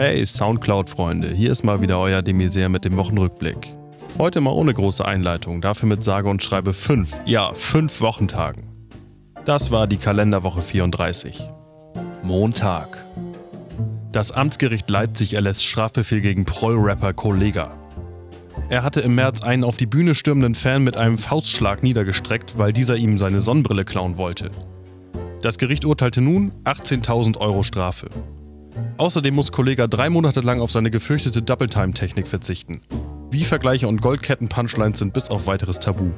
Hey Soundcloud-Freunde, hier ist mal wieder euer Demiser mit dem Wochenrückblick. Heute mal ohne große Einleitung, dafür mit sage und schreibe 5, ja 5 Wochentagen. Das war die Kalenderwoche 34. Montag. Das Amtsgericht Leipzig erlässt Strafbefehl gegen Proll-Rapper Kollega. Er hatte im März einen auf die Bühne stürmenden Fan mit einem Faustschlag niedergestreckt, weil dieser ihm seine Sonnenbrille klauen wollte. Das Gericht urteilte nun 18.000 Euro Strafe. Außerdem muss Kollega drei Monate lang auf seine gefürchtete Double-Time-Technik verzichten. Wie Vergleiche und Goldketten-Punchlines sind bis auf weiteres Tabu.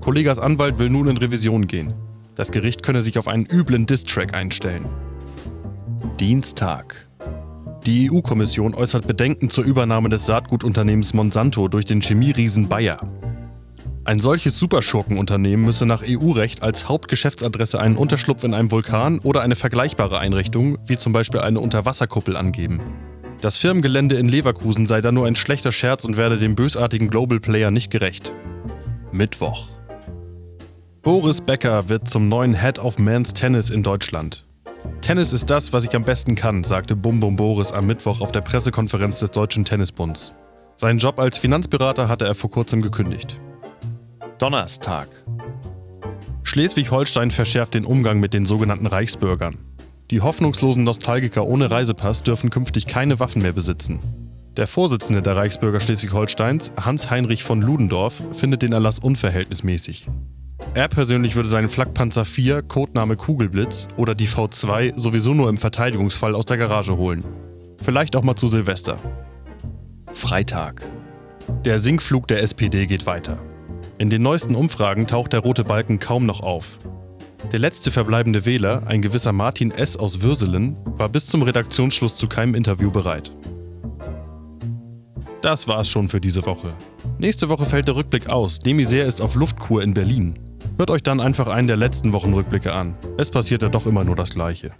Kollegas Anwalt will nun in Revision gehen. Das Gericht könne sich auf einen üblen Diss-Track einstellen. Dienstag. Die EU-Kommission äußert Bedenken zur Übernahme des Saatgutunternehmens Monsanto durch den Chemieriesen Bayer. Ein solches Superschurkenunternehmen müsse nach EU-Recht als Hauptgeschäftsadresse einen Unterschlupf in einem Vulkan oder eine vergleichbare Einrichtung, wie zum Beispiel eine Unterwasserkuppel, angeben. Das Firmengelände in Leverkusen sei dann nur ein schlechter Scherz und werde dem bösartigen Global Player nicht gerecht. Mittwoch. Boris Becker wird zum neuen Head of Men's Tennis in Deutschland. Tennis ist das, was ich am besten kann, sagte Bum Bum Boris am Mittwoch auf der Pressekonferenz des Deutschen Tennisbunds. Seinen Job als Finanzberater hatte er vor kurzem gekündigt. Donnerstag. Schleswig-Holstein verschärft den Umgang mit den sogenannten Reichsbürgern. Die hoffnungslosen Nostalgiker ohne Reisepass dürfen künftig keine Waffen mehr besitzen. Der Vorsitzende der Reichsbürger Schleswig-Holsteins, Hans-Heinrich von Ludendorff, findet den Erlass unverhältnismäßig. Er persönlich würde seinen Flakpanzer 4, Codename Kugelblitz oder die V2 sowieso nur im Verteidigungsfall aus der Garage holen. Vielleicht auch mal zu Silvester. Freitag. Der Sinkflug der SPD geht weiter. In den neuesten Umfragen taucht der rote Balken kaum noch auf. Der letzte verbleibende Wähler, ein gewisser Martin S. aus Würselen, war bis zum Redaktionsschluss zu keinem Interview bereit. Das war's schon für diese Woche. Nächste Woche fällt der Rückblick aus. Demiser ist auf Luftkur in Berlin. Hört euch dann einfach einen der letzten Wochenrückblicke an. Es passiert ja doch immer nur das Gleiche.